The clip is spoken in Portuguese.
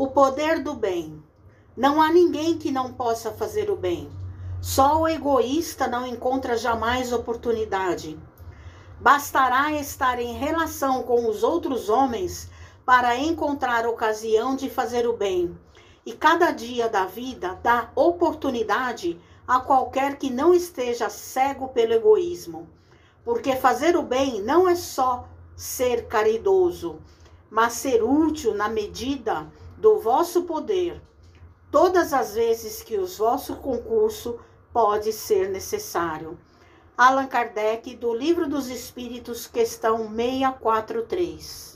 O poder do bem. Não há ninguém que não possa fazer o bem. Só o egoísta não encontra jamais oportunidade. Bastará estar em relação com os outros homens para encontrar ocasião de fazer o bem. E cada dia da vida dá oportunidade a qualquer que não esteja cego pelo egoísmo. Porque fazer o bem não é só ser caridoso, mas ser útil na medida do vosso poder, todas as vezes que o vosso concurso pode ser necessário. Allan Kardec, do Livro dos Espíritos, questão 643.